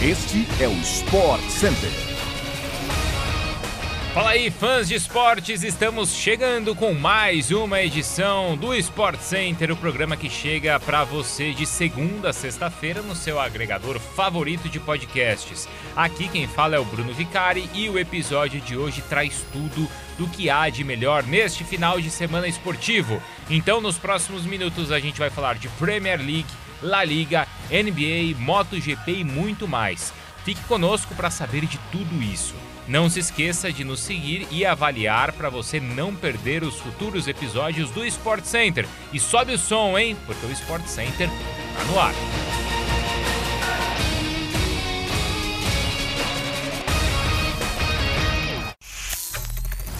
Este é o Sport Center. Fala aí, fãs de esportes, estamos chegando com mais uma edição do Sport Center, o programa que chega para você de segunda a sexta-feira no seu agregador favorito de podcasts. Aqui quem fala é o Bruno Vicari e o episódio de hoje traz tudo do que há de melhor neste final de semana esportivo. Então, nos próximos minutos a gente vai falar de Premier League La Liga, NBA, MotoGP e muito mais. Fique conosco para saber de tudo isso. Não se esqueça de nos seguir e avaliar para você não perder os futuros episódios do Sport Center. E sobe o som, hein? Porque o Sport Center tá no ar.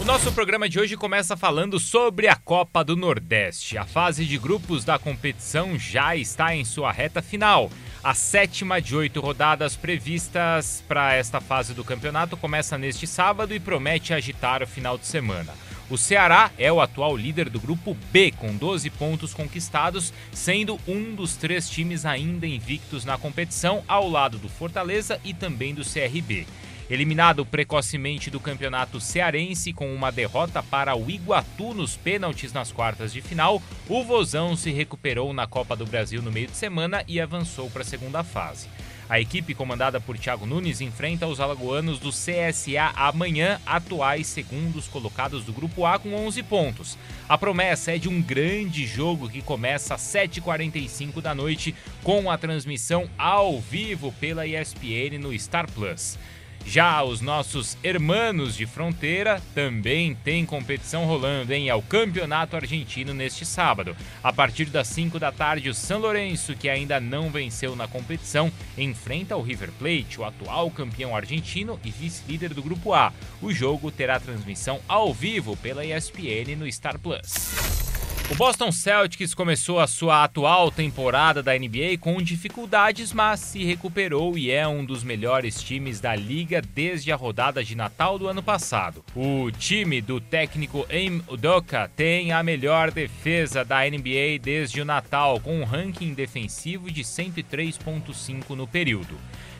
Nosso programa de hoje começa falando sobre a Copa do Nordeste. A fase de grupos da competição já está em sua reta final. A sétima de oito rodadas previstas para esta fase do campeonato começa neste sábado e promete agitar o final de semana. O Ceará é o atual líder do grupo B, com 12 pontos conquistados, sendo um dos três times ainda invictos na competição, ao lado do Fortaleza e também do CRB. Eliminado precocemente do campeonato cearense com uma derrota para o Iguatu nos pênaltis nas quartas de final, o Vozão se recuperou na Copa do Brasil no meio de semana e avançou para a segunda fase. A equipe comandada por Thiago Nunes enfrenta os alagoanos do CSA amanhã, atuais segundos colocados do Grupo A com 11 pontos. A promessa é de um grande jogo que começa às 7h45 da noite com a transmissão ao vivo pela ESPN no Star Plus. Já os nossos hermanos de fronteira também têm competição rolando, hein? É o Campeonato Argentino neste sábado. A partir das 5 da tarde, o São Lourenço, que ainda não venceu na competição, enfrenta o River Plate, o atual campeão argentino e vice-líder do Grupo A. O jogo terá transmissão ao vivo pela ESPN no Star Plus. O Boston Celtics começou a sua atual temporada da NBA com dificuldades, mas se recuperou e é um dos melhores times da liga desde a rodada de Natal do ano passado. O time do técnico Aim Udoka tem a melhor defesa da NBA desde o Natal, com um ranking defensivo de 103.5 no período.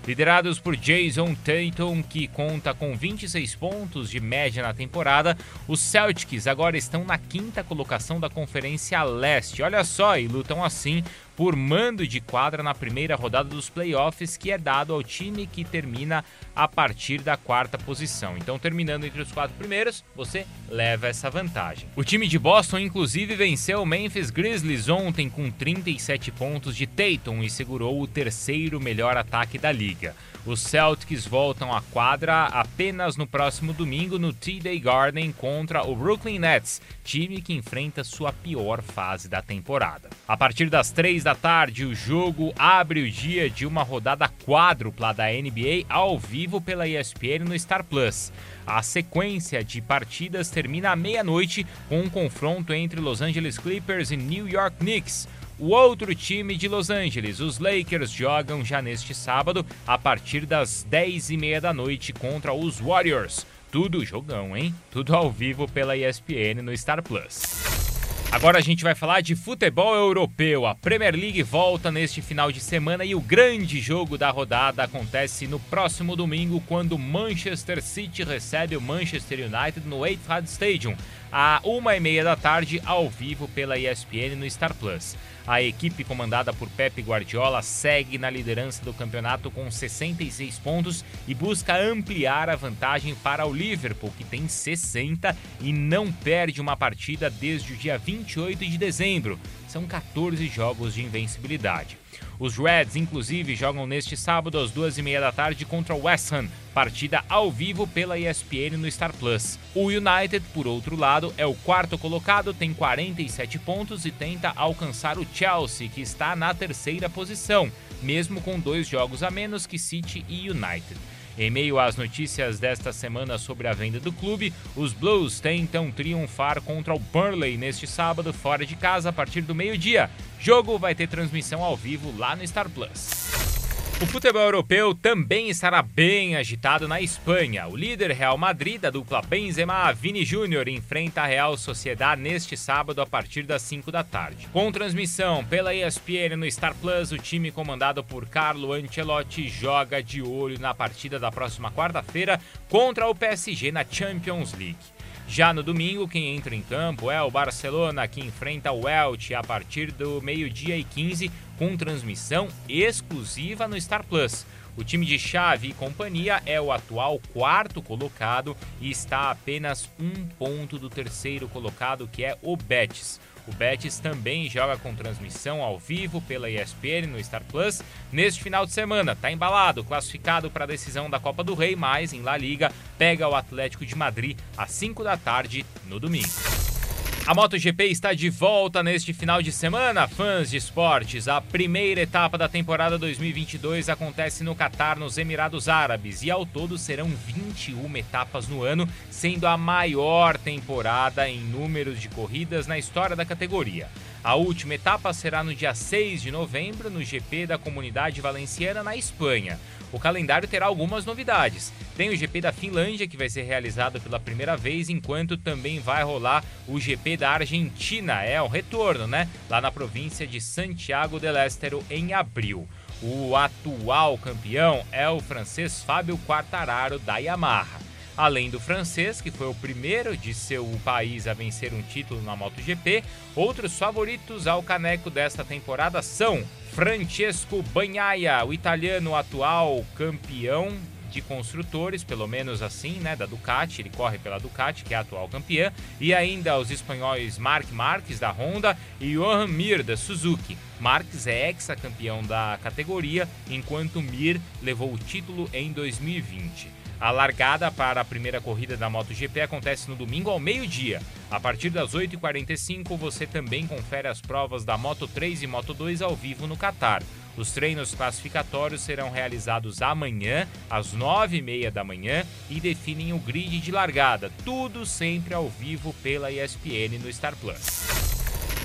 Liderados por Jason Tatum, que conta com 26 pontos de média na temporada, os Celtics agora estão na quinta colocação da Conferência Leste. Olha só, e lutam assim por mando de quadra na primeira rodada dos playoffs, que é dado ao time que termina a partir da quarta posição. Então, terminando entre os quatro primeiros, você leva essa vantagem. O time de Boston, inclusive, venceu o Memphis Grizzlies ontem com 37 pontos de Tatum e segurou o terceiro melhor ataque da liga. Os Celtics voltam à quadra apenas no próximo domingo no T-Day Garden contra o Brooklyn Nets, time que enfrenta sua pior fase da temporada. A partir das três da tarde, o jogo abre o dia de uma rodada quádrupla da NBA ao vivo pela ESPN no Star Plus. A sequência de partidas termina à meia-noite com um confronto entre Los Angeles Clippers e New York Knicks. O outro time de Los Angeles, os Lakers, jogam já neste sábado a partir das 10h30 da noite contra os Warriors. Tudo jogão, hein? Tudo ao vivo pela ESPN no Star Plus. Agora a gente vai falar de futebol europeu. A Premier League volta neste final de semana e o grande jogo da rodada acontece no próximo domingo, quando Manchester City recebe o Manchester United no Etihad Stadium, a uma e meia da tarde, ao vivo pela ESPN no Star Plus. A equipe comandada por Pep Guardiola segue na liderança do campeonato com 66 pontos e busca ampliar a vantagem para o Liverpool, que tem 60 e não perde uma partida desde o dia 28 de dezembro. São 14 jogos de invencibilidade. Os Reds, inclusive, jogam neste sábado às duas e meia da tarde contra o West Ham, partida ao vivo pela ESPN no Star Plus. O United, por outro lado, é o quarto colocado, tem 47 pontos e tenta alcançar o Chelsea, que está na terceira posição, mesmo com dois jogos a menos que City e United. Em meio às notícias desta semana sobre a venda do clube, os Blues tentam triunfar contra o Burnley neste sábado fora de casa a partir do meio-dia. Jogo vai ter transmissão ao vivo lá no Star Plus. O futebol europeu também estará bem agitado na Espanha. O líder Real Madrid, da dupla Benzema, Vini Júnior, enfrenta a Real Sociedad neste sábado a partir das 5 da tarde. Com transmissão pela ESPN no Star Plus, o time comandado por Carlo Ancelotti joga de olho na partida da próxima quarta-feira contra o PSG na Champions League. Já no domingo, quem entra em campo é o Barcelona, que enfrenta o Elche a partir do meio-dia e 15, com transmissão exclusiva no Star Plus. O time de Xavi e companhia é o atual quarto colocado e está a apenas um ponto do terceiro colocado, que é o Betis. O Betis também joga com transmissão ao vivo pela ESPN no Star Plus neste final de semana. Está embalado, classificado para a decisão da Copa do Rei, mas em La Liga pega o Atlético de Madrid às 5 da tarde no domingo. A MotoGP está de volta neste final de semana, fãs de esportes. A primeira etapa da temporada 2022 acontece no Catar, nos Emirados Árabes, e ao todo serão 21 etapas no ano, sendo a maior temporada em números de corridas na história da categoria. A última etapa será no dia 6 de novembro, no GP da Comunidade Valenciana, na Espanha. O calendário terá algumas novidades. Tem o GP da Finlândia, que vai ser realizado pela primeira vez, enquanto também vai rolar o GP da Argentina. É o retorno, né? Lá na província de Santiago del Estero, em abril. O atual campeão é o francês Fábio Quartararo da Yamaha. Além do francês, que foi o primeiro de seu país a vencer um título na MotoGP, outros favoritos ao caneco desta temporada são Francesco Bagnaia, o italiano atual campeão de construtores, pelo menos assim, né, da Ducati, ele corre pela Ducati, que é a atual campeã, e ainda os espanhóis Marc Marques da Honda e Johan Mir da Suzuki. Marques é ex-campeão da categoria, enquanto Mir levou o título em 2020. A largada para a primeira corrida da MotoGP acontece no domingo ao meio-dia. A partir das 8h45 você também confere as provas da Moto 3 e Moto 2 ao vivo no Catar. Os treinos classificatórios serão realizados amanhã, às 9h30 da manhã, e definem o grid de largada. Tudo sempre ao vivo pela ESPN no Star Plus.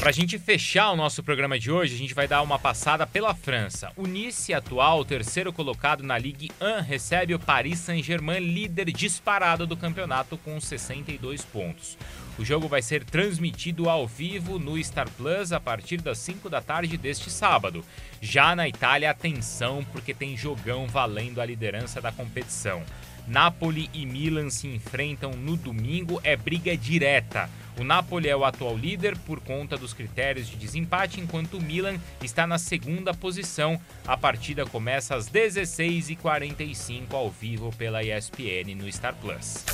Para a gente fechar o nosso programa de hoje, a gente vai dar uma passada pela França. O Nice, atual terceiro colocado na Ligue 1, recebe o Paris Saint-Germain, líder disparado do campeonato com 62 pontos. O jogo vai ser transmitido ao vivo no Star Plus a partir das 5 da tarde deste sábado. Já na Itália, atenção porque tem jogão valendo a liderança da competição. Napoli e Milan se enfrentam no domingo, é briga direta. O Napoli é o atual líder por conta dos critérios de desempate, enquanto o Milan está na segunda posição. A partida começa às 16h45 ao vivo pela ESPN no Star Plus.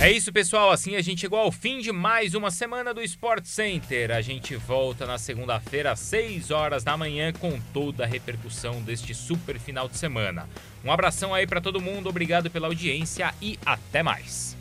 É isso, pessoal. Assim a gente chegou ao fim de mais uma semana do Sport Center. A gente volta na segunda-feira às 6 horas da manhã com toda a repercussão deste super final de semana. Um abração aí para todo mundo, obrigado pela audiência e até mais.